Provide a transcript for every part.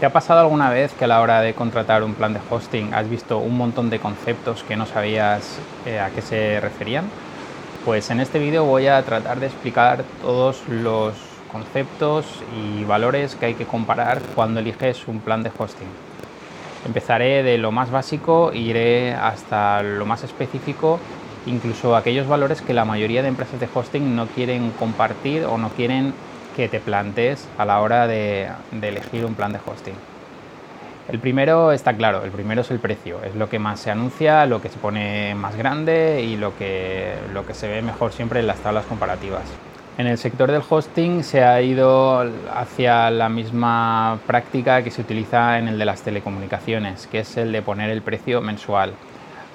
¿Te ha pasado alguna vez que a la hora de contratar un plan de hosting has visto un montón de conceptos que no sabías eh, a qué se referían? Pues en este vídeo voy a tratar de explicar todos los conceptos y valores que hay que comparar cuando eliges un plan de hosting. Empezaré de lo más básico e iré hasta lo más específico, incluso aquellos valores que la mayoría de empresas de hosting no quieren compartir o no quieren que te plantees a la hora de, elegir un plan de hosting. El primero está claro, el primero es el precio, es lo que más se anuncia, lo que se pone más grande y lo que, lo que se ve mejor siempre en las tablas comparativas. En el sector del hosting se ha ido hacia la misma práctica que se utiliza en el de las telecomunicaciones, que es el de poner el precio mensual.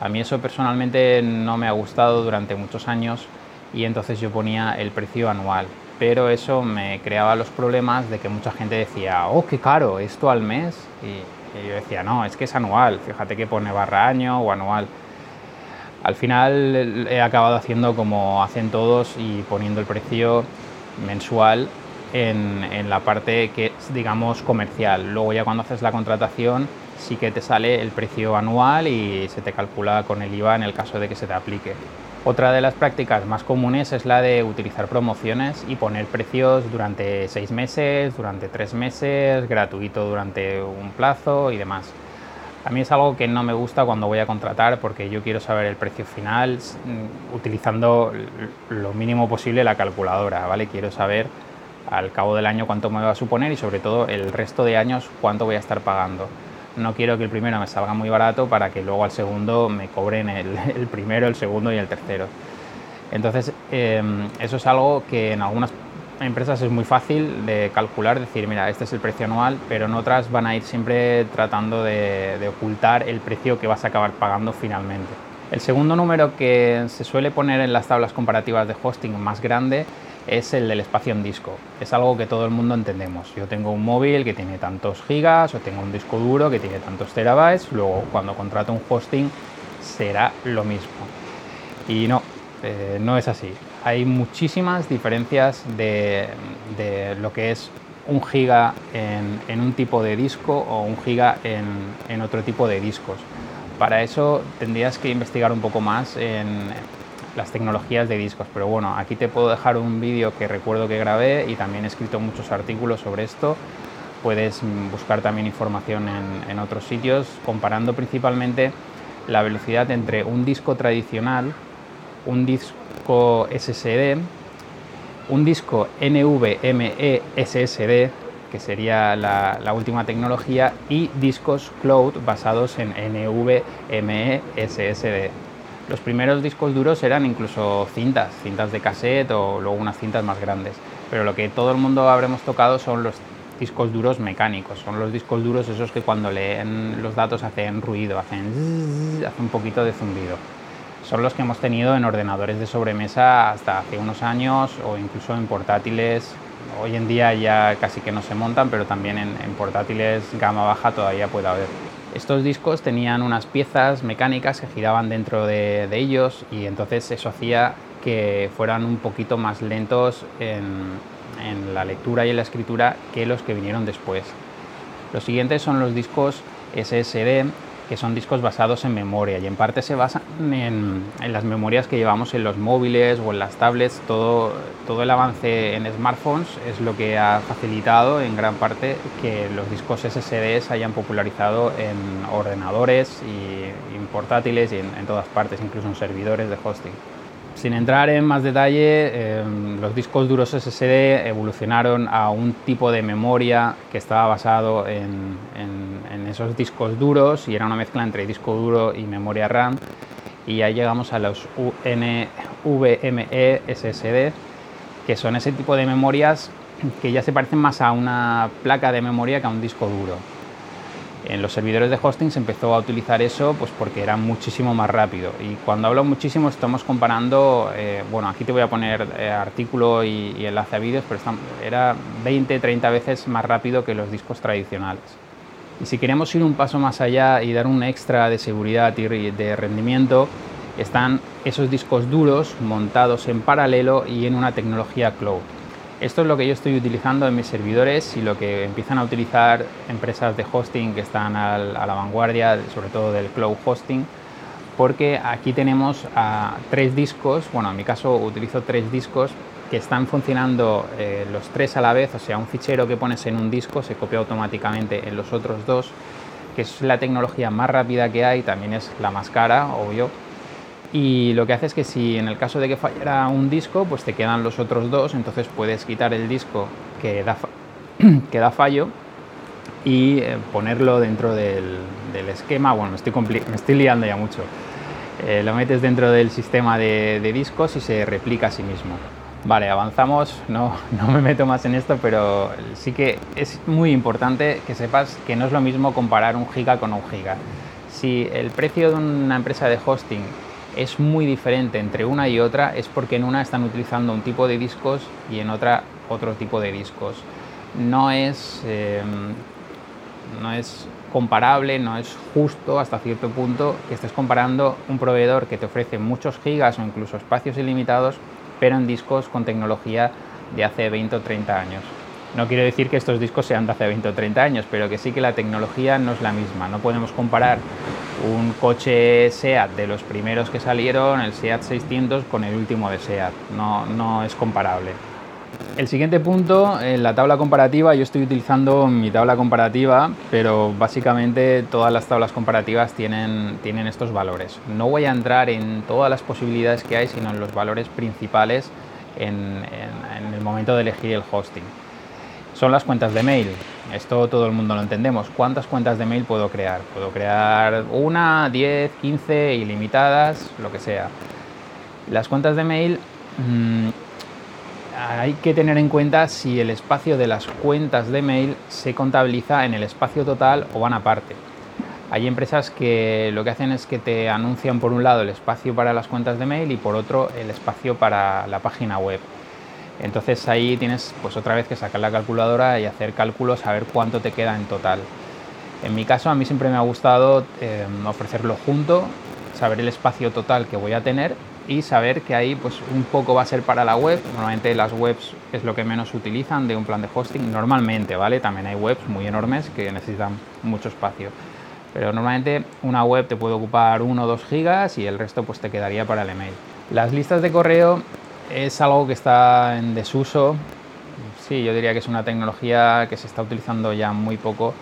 A mí eso personalmente no me ha gustado durante muchos años y entonces yo ponía el precio anual pero eso me creaba los problemas de que mucha gente decía, oh, qué caro, esto al mes. Y, yo decía, no, es que es anual, fíjate que pone barra año o anual. Al final he acabado haciendo como hacen todos y poniendo el precio mensual en, en, la parte que es, digamos, comercial. Luego ya cuando haces la contratación sí que te sale el precio anual y se te calcula con el IVA en el caso de que se te aplique. Otra de las prácticas más comunes es la de utilizar promociones y poner precios durante seis meses, durante tres meses, gratuito durante un plazo y demás. A mí es algo que no me gusta cuando voy a contratar porque yo quiero saber el precio final mm, utilizando lo mínimo posible la calculadora, ¿vale? Quiero saber al cabo del año cuánto me va a suponer y sobre todo el resto de años cuánto voy a estar pagando no quiero que el primero me salga muy barato para que luego al segundo me cobren el, primero, el segundo y el tercero. Entonces, em, eso es algo que en algunas empresas es muy fácil de calcular, decir, mira, este es el precio anual, pero en otras van a ir siempre tratando de, de ocultar el precio que vas a acabar pagando finalmente. El segundo número que se suele poner en las tablas comparativas de hosting más grande es el del espacio en disco. Es algo que todo el mundo entendemos. Yo tengo un móvil que tiene tantos gigas o tengo un disco duro que tiene tantos terabytes, luego cuando contrato un hosting será lo mismo. Y no, eh, no es así. Hay muchísimas diferencias de, lo que es un giga en, un tipo de disco o un giga en, en otro tipo de discos. Para eso tendrías que investigar un poco más en, las tecnologías de discos. Pero bueno, aquí te puedo dejar un vídeo que recuerdo que grabé y también he escrito muchos artículos sobre esto. Puedes mm, buscar también información en, otros sitios, comparando principalmente la velocidad entre un disco tradicional, un disco SSD, un disco NVMe SSD, que sería la, la, última tecnología, y discos cloud basados en NVMe SSD. Los primeros discos duros eran incluso cintas, cintas de cassette o luego unas cintas más grandes. Pero lo que todo el mundo habremos tocado son los discos duros mecánicos, son los discos duros esos que cuando leen los datos hacen ruido, hacen, un poquito de zumbido. Son los que hemos tenido en ordenadores de sobremesa hasta hace unos años o incluso en portátiles. Hoy en día ya casi que no se montan, pero también en portátiles gama baja todavía puede haber. Estos discos tenían unas piezas mecánicas que giraban dentro de, ellos y entonces eso hacía que fueran un poquito más lentos en, la lectura y en la escritura que los que vinieron después. Los siguientes son los discos SSD, que son discos basados en memoria y en parte se basan en, las memorias que llevamos en los móviles o en las tablets. Todo, todo el avance en smartphones es lo que ha facilitado en gran parte que los discos SSD se hayan popularizado en ordenadores y en portátiles y en todas partes, incluso en servidores de hosting. Sin entrar en más detalle, em, los discos duros SSD evolucionaron a un tipo de memoria que estaba basado en, esos discos duros y era una mezcla entre disco duro y memoria RAM. Y ya llegamos a los NVMe SSD, que son ese tipo de memorias que ya se parecen más a una placa de memoria que a un disco duro. En los servidores de hosting se empezó a utilizar eso pues porque era muchísimo más rápido. Y cuando hablo muchísimo estamos comparando, eh, bueno, aquí te voy a poner eh, artículo y, enlace a vídeos, pero era 20, 30 veces más rápido que los discos tradicionales. Y si queremos ir un paso más allá y dar un extra de seguridad y de rendimiento, están esos discos duros montados en paralelo y en una tecnología cloud. Esto es lo que yo estoy utilizando en mis servidores y lo que empiezan a utilizar empresas de hosting que están a la vanguardia, sobre todo del cloud hosting, porque aquí tenemos tres discos, bueno, en mi caso utilizo tres discos que están funcionando eh, los tres a la vez, o sea, un fichero que pones en un disco se copia automáticamente en los otros dos, que es la tecnología más rápida que hay, también es la más cara, obvio, y lo que hace es que si en el caso de que fallara un disco, pues te quedan los otros dos, entonces puedes quitar el disco que da, que da fallo y eh, ponerlo dentro del, esquema. Bueno, me estoy, me estoy liando ya mucho. Eh, lo metes dentro del sistema de, discos y se replica a sí mismo. Vale, avanzamos, no, no me meto más en esto, pero sí que es muy importante que sepas que no es lo mismo comparar un giga con un giga. Si el precio de una empresa de hosting es muy diferente entre una y otra es porque en una están utilizando un tipo de discos y en otra otro tipo de discos. No es, em, no es comparable, no es justo hasta cierto punto que estés comparando un proveedor que te ofrece muchos gigas o incluso espacios ilimitados, pero en discos con tecnología de hace 20 o 30 años. No quiero decir que estos discos sean de hace 20 o 30 años, pero que sí que la tecnología no es la misma. No podemos comparar un coche SEAT de los primeros que salieron, el SEAT 600, con el último de SEAT. No, no es comparable. El siguiente punto, en la tabla comparativa, yo estoy utilizando mi tabla comparativa, pero básicamente todas las tablas comparativas tienen, tienen estos valores. No voy a entrar en todas las posibilidades que hay, sino en los valores principales en el momento de elegir el hosting son las cuentas de mail. Esto todo el mundo lo entendemos. ¿Cuántas cuentas de mail puedo crear? Puedo crear una, 10, 15, ilimitadas, lo que sea. Las cuentas de mail mm, hay que tener en cuenta si el espacio de las cuentas de mail se contabiliza en el espacio total o van aparte. Hay empresas que lo que hacen es que te anuncian por un lado el espacio para las cuentas de mail y por otro el espacio para la página web. Entonces ahí tienes pues otra vez que sacar la calculadora y hacer cálculos a ver cuánto te queda en total. En mi caso a mí siempre me ha gustado eh, ofrecerlo junto, saber el espacio total que voy a tener y saber que ahí pues un poco va a ser para la web. Normalmente las webs es lo que menos utilizan de un plan de hosting. Normalmente, ¿vale? También hay webs muy enormes que necesitan mucho espacio. Pero normalmente una web te puede ocupar 1 o 2 gigas y el resto pues te quedaría para el email. Las listas de correo es algo que está en desuso. Sí, yo diría que es una tecnología que se está utilizando ya muy poco,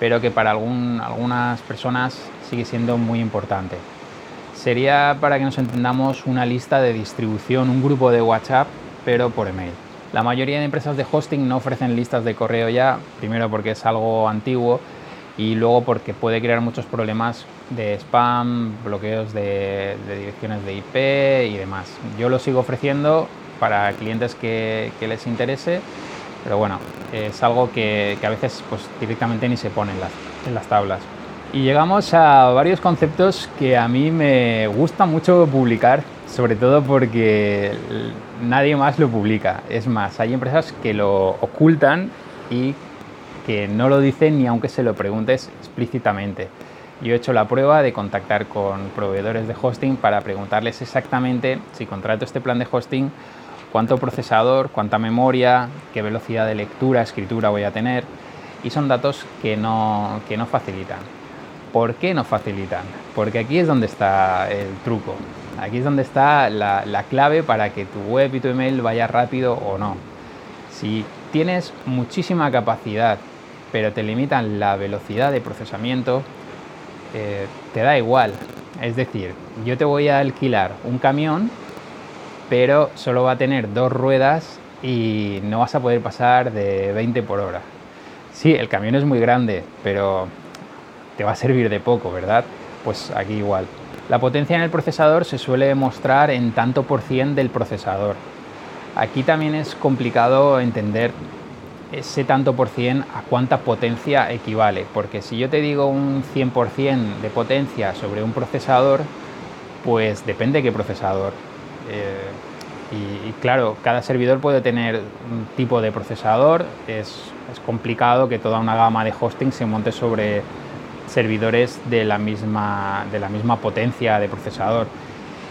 pero que para algunas personas sigue siendo muy importante. Sería, para que nos entendamos, una lista de distribución, un grupo de WhatsApp, pero por email. La mayoría de empresas de hosting no ofrecen listas de correo ya, primero porque es algo antiguo y luego porque puede crear muchos problemas de spam, bloqueos de, direcciones de IP y demás. Yo lo sigo ofreciendo para clientes que, les interese, pero bueno, es algo que, a veces pues, directamente ni se pone en las, en las tablas. Y llegamos a varios conceptos que a mí me gusta mucho publicar, sobre todo porque nadie más lo publica. Es más, hay empresas que lo ocultan y que no lo dicen ni aunque se lo preguntes explícitamente. Yo he hecho la prueba de contactar con proveedores de hosting para preguntarles exactamente si contrato este plan de hosting, cuánto procesador, cuánta memoria, qué velocidad de lectura, escritura voy a tener. Y son datos que no, que no facilitan. ¿Por qué no facilitan? Porque aquí es donde está el truco. Aquí es donde está la, la clave para que tu web y tu email vaya rápido o no. Si tienes muchísima capacidad pero te limitan la velocidad de procesamiento, eh, te da igual. Es decir, yo te voy a alquilar un camión, pero solo va a tener dos ruedas y no vas a poder pasar de 20 por hora. Sí, el camión es muy grande, pero te va a servir de poco, ¿verdad? Pues aquí igual. La potencia en el procesador se suele mostrar en tanto por cien del procesador. Aquí también es complicado entender ese tanto por cien a cuánta potencia equivale. Porque si yo te digo un 100% de potencia sobre un procesador, pues depende de qué procesador. Eh, y, claro, cada servidor puede tener un tipo de procesador. Es, es, complicado que toda una gama de hosting se monte sobre servidores de la misma, de la misma potencia de procesador.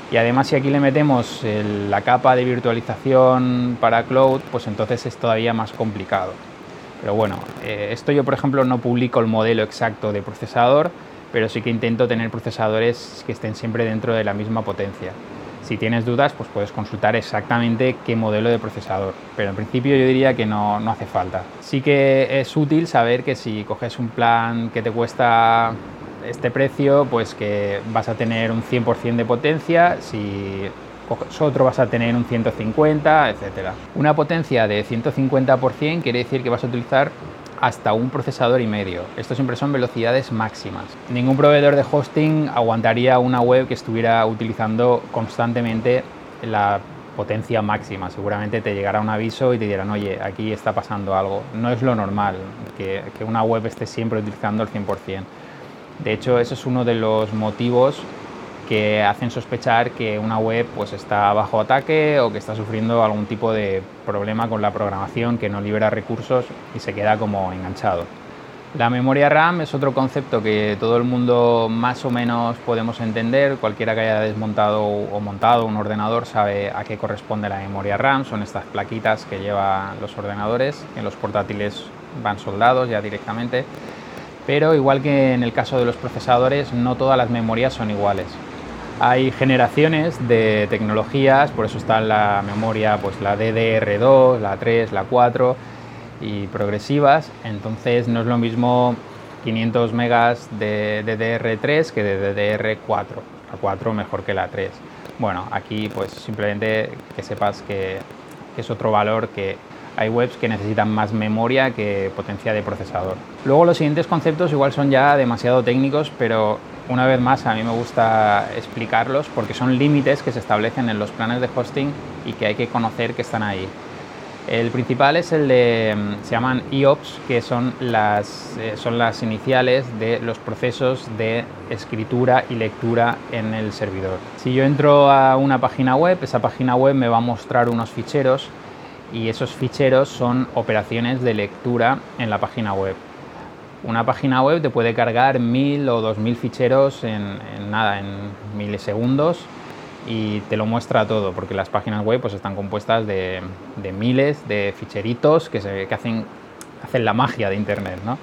Y además si aquí le metemos la capa de virtualización para cloud, pues entonces es todavía más complicado. Pero bueno, eh, esto yo por ejemplo no publico el modelo exacto de procesador, pero sí que intento tener procesadores que estén siempre dentro de la misma potencia. Si tienes dudas, pues puedes consultar exactamente qué modelo de procesador, pero en principio yo diría que no, no hace falta. Sí que es útil saber que si coges un plan que te cuesta este precio, pues que vas a tener un 100% de potencia, si coges otro vas a tener un 150, etcétera. Una potencia de 150% quiere decir que vas a utilizar hasta un procesador y medio. Esto siempre son velocidades máximas. Ningún proveedor de hosting aguantaría una web que estuviera utilizando constantemente la potencia máxima. Seguramente te llegará un aviso y te dirán, oye, aquí está pasando algo. No es lo normal que, que una web esté siempre utilizando el 100%. De hecho, eso es uno de los motivos que hacen sospechar que una web pues está bajo ataque o que está sufriendo algún tipo de problema con la programación que no libera recursos y se queda como enganchado. La memoria RAM es otro concepto que todo el mundo más o menos podemos entender. Cualquiera que haya desmontado o montado un ordenador sabe a qué corresponde la memoria RAM. Son estas plaquitas que llevan los ordenadores. En los portátiles van soldados ya directamente. Pero igual que en el caso de los procesadores, no todas las memorias son iguales. Hay generaciones de tecnologías, por eso está la memoria, pues la DDR2, la 3, la 4 y progresivas. Entonces no es lo mismo 500 megas de DDR3 que de DDR4. La 4 mejor que la 3. Bueno, aquí pues simplemente que sepas que, que es otro valor que hay webs que necesitan más memoria que potencia de procesador. Luego los siguientes conceptos igual son ya demasiado técnicos, pero una vez más a mí me gusta explicarlos porque son límites que se establecen en los planes de hosting y que hay que conocer que están ahí. El principal es el de, mm, se llaman IOPS, que son las, eh, son las iniciales de los procesos de escritura y lectura en el servidor. Si yo entro a una página web, esa página web me va a mostrar unos ficheros y esos ficheros son operaciones de lectura en la página web. Una página web te puede cargar mil o dos mil ficheros en, nada, en milisegundos y te lo muestra todo, porque las páginas web pues, están compuestas de, miles de ficheritos que, se, que hacen, hacen la magia de Internet. ¿no?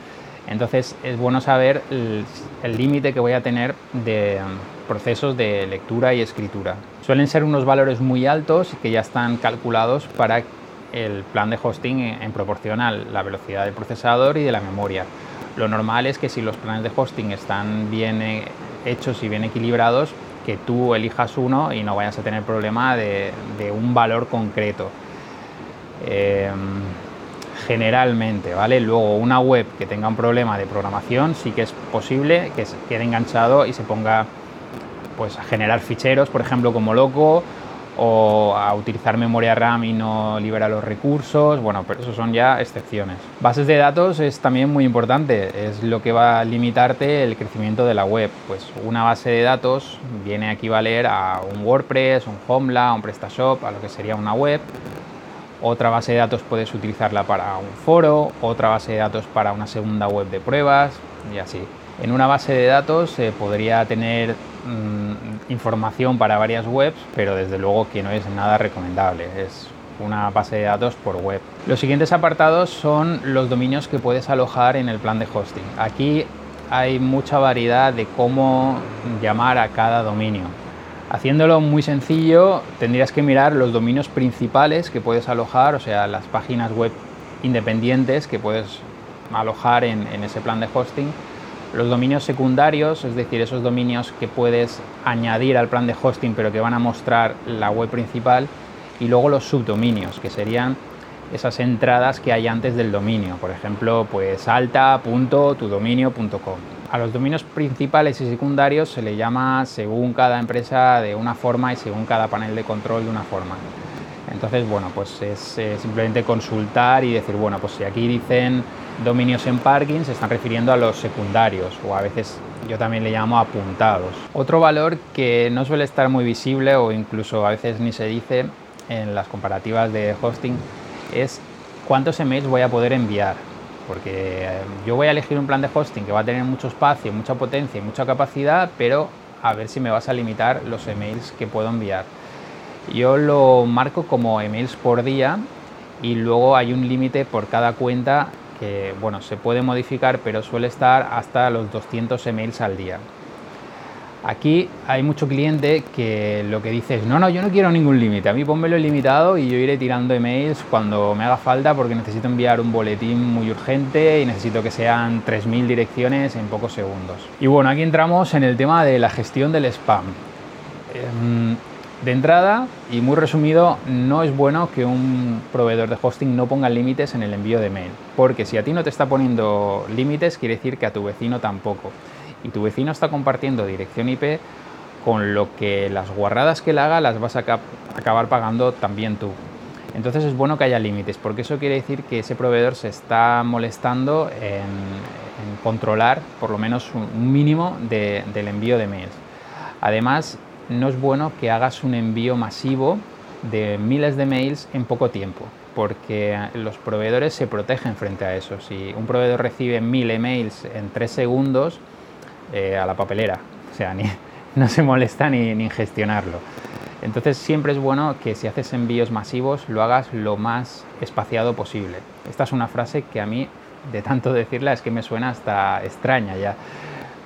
Entonces es bueno saber el límite que voy a tener de um, procesos de lectura y escritura. Suelen ser unos valores muy altos que ya están calculados para el plan de hosting en proporción a la velocidad del procesador y de la memoria. Lo normal es que si los planes de hosting están bien eh, hechos y bien equilibrados, que tú elijas uno y no vayas a tener problema de, un valor concreto. Em, generalmente, ¿vale? Luego una web que tenga un problema de programación sí que es posible que quede enganchado y se ponga pues a generar ficheros, por ejemplo, como loco o a utilizar memoria RAM y no libera los recursos, bueno, pero eso son ya excepciones. Bases de datos es también muy importante, es lo que va a limitarte el crecimiento de la web. Pues una base de datos viene a equivaler a un WordPress, un Homeland, un PrestaShop, a lo que sería una web. Otra base de datos puedes utilizarla para un foro, otra base de datos para una segunda web de pruebas y así. En una base de datos se podría tener mm, información para varias webs, pero desde luego que no es nada recomendable. Es una base de datos por web. Los siguientes apartados son los dominios que puedes alojar en el plan de hosting. Aquí hay mucha variedad de cómo llamar a cada dominio. Haciéndolo muy sencillo, tendrías que mirar los dominios principales que puedes alojar, o sea, las páginas web independientes que puedes alojar en, en ese plan de hosting los dominios secundarios, es decir, esos dominios que puedes añadir al plan de hosting pero que van a mostrar la web principal. Y luego los subdominios, que serían esas entradas que hay antes del dominio. Por ejemplo, pues alta.tudominio.com. A los dominios principales y secundarios se le llama según cada empresa de una forma y según cada panel de control de una forma. Entonces, bueno, pues es eh, simplemente consultar y decir, bueno, pues si aquí dicen dominios en parking se están refiriendo a los secundarios o a veces yo también le llamo apuntados. Otro valor que no suele estar muy visible o incluso a veces ni se dice en las comparativas de hosting es cuántos emails voy a poder enviar. Porque eh, yo voy a elegir un plan de hosting que va a tener mucho espacio, mucha potencia y mucha capacidad, pero a ver si me vas a limitar los emails que puedo enviar. Yo lo marco como emails por día y luego hay un límite por cada cuenta que bueno, se puede modificar, pero suele estar hasta los 200 emails al día. Aquí hay mucho cliente que lo que dice es, no, no, yo no quiero ningún límite, a mí pónmelo limitado y yo iré tirando emails cuando me haga falta porque necesito enviar un boletín muy urgente y necesito que sean 3.000 direcciones en pocos segundos. Y bueno, aquí entramos en el tema de la gestión del spam. Em, de entrada, y muy resumido, no es bueno que un proveedor de hosting no ponga límites en el envío de mail, porque si a ti no te está poniendo límites, quiere decir que a tu vecino tampoco y tu vecino está compartiendo dirección IP, con lo que las guarradas que le haga las vas a acabar pagando también tú. Entonces es bueno que haya límites, porque eso quiere decir que ese proveedor se está molestando en, controlar por lo menos un mínimo del envío de mails. Además, no es bueno que hagas un envío masivo de miles de mails en poco tiempo, porque los proveedores se protegen frente a eso. Si un proveedor recibe mil emails en tres segundos, eh, a la papelera, o sea, ni, no se molesta ni, ni gestionarlo. Entonces siempre es bueno que si haces envíos masivos lo hagas lo más espaciado posible. Esta es una frase que a mí, de tanto decirla, es que me suena hasta extraña ya.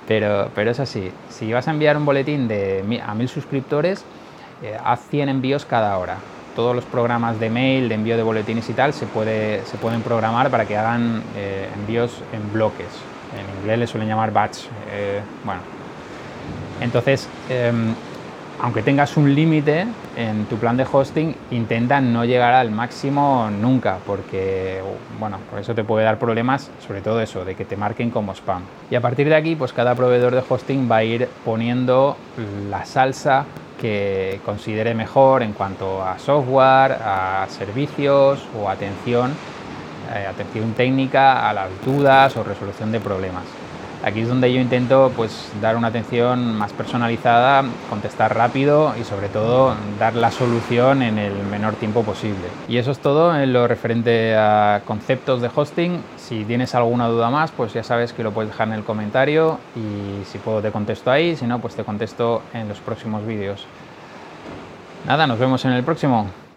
Pero, pero es así. Si vas a enviar un boletín de, a mil suscriptores, eh, haz 100 envíos cada hora. Todos los programas de mail, de envío de boletines y tal, se, puede, se pueden programar para que hagan eh, envíos en bloques en inglés le suelen llamar batch. Eh, bueno, entonces, em, aunque tengas un límite en tu plan de hosting, intenta no llegar al máximo nunca, porque bueno, por eso te puede dar problemas, sobre todo eso, de que te marquen como spam. Y a partir de aquí, pues cada proveedor de hosting va a ir poniendo la salsa que considere mejor en cuanto a software, a servicios o atención eh, atención técnica a las dudas o resolución de problemas. Aquí es donde yo intento pues, dar una atención más personalizada, contestar rápido y sobre todo dar la solución en el menor tiempo posible. Y eso es todo en lo referente a conceptos de hosting. Si tienes alguna duda más, pues ya sabes que lo puedes dejar en el comentario y si puedo te contesto ahí, si no, pues te contesto en los próximos vídeos. Nada, nos vemos en el próximo.